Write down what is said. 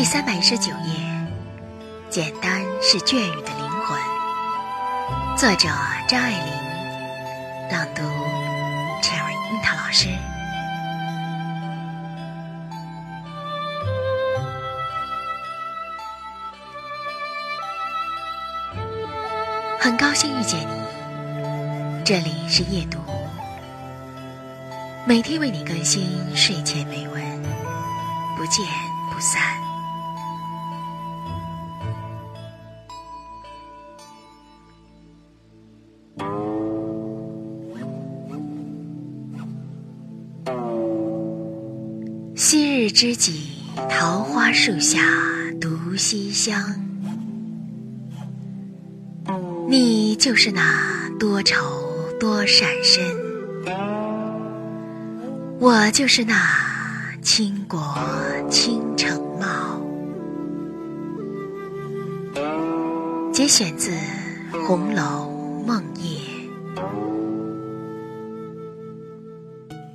第三百一十九页，简单是眷语的灵魂。作者张爱玲，朗读 Cherry 樱桃老师。很高兴遇见你，这里是夜读，每天为你更新睡前美文，不见不散。昔日知己，桃花树下独西厢。你就是那多愁多闪身，我就是那倾国倾城貌。节选自《红楼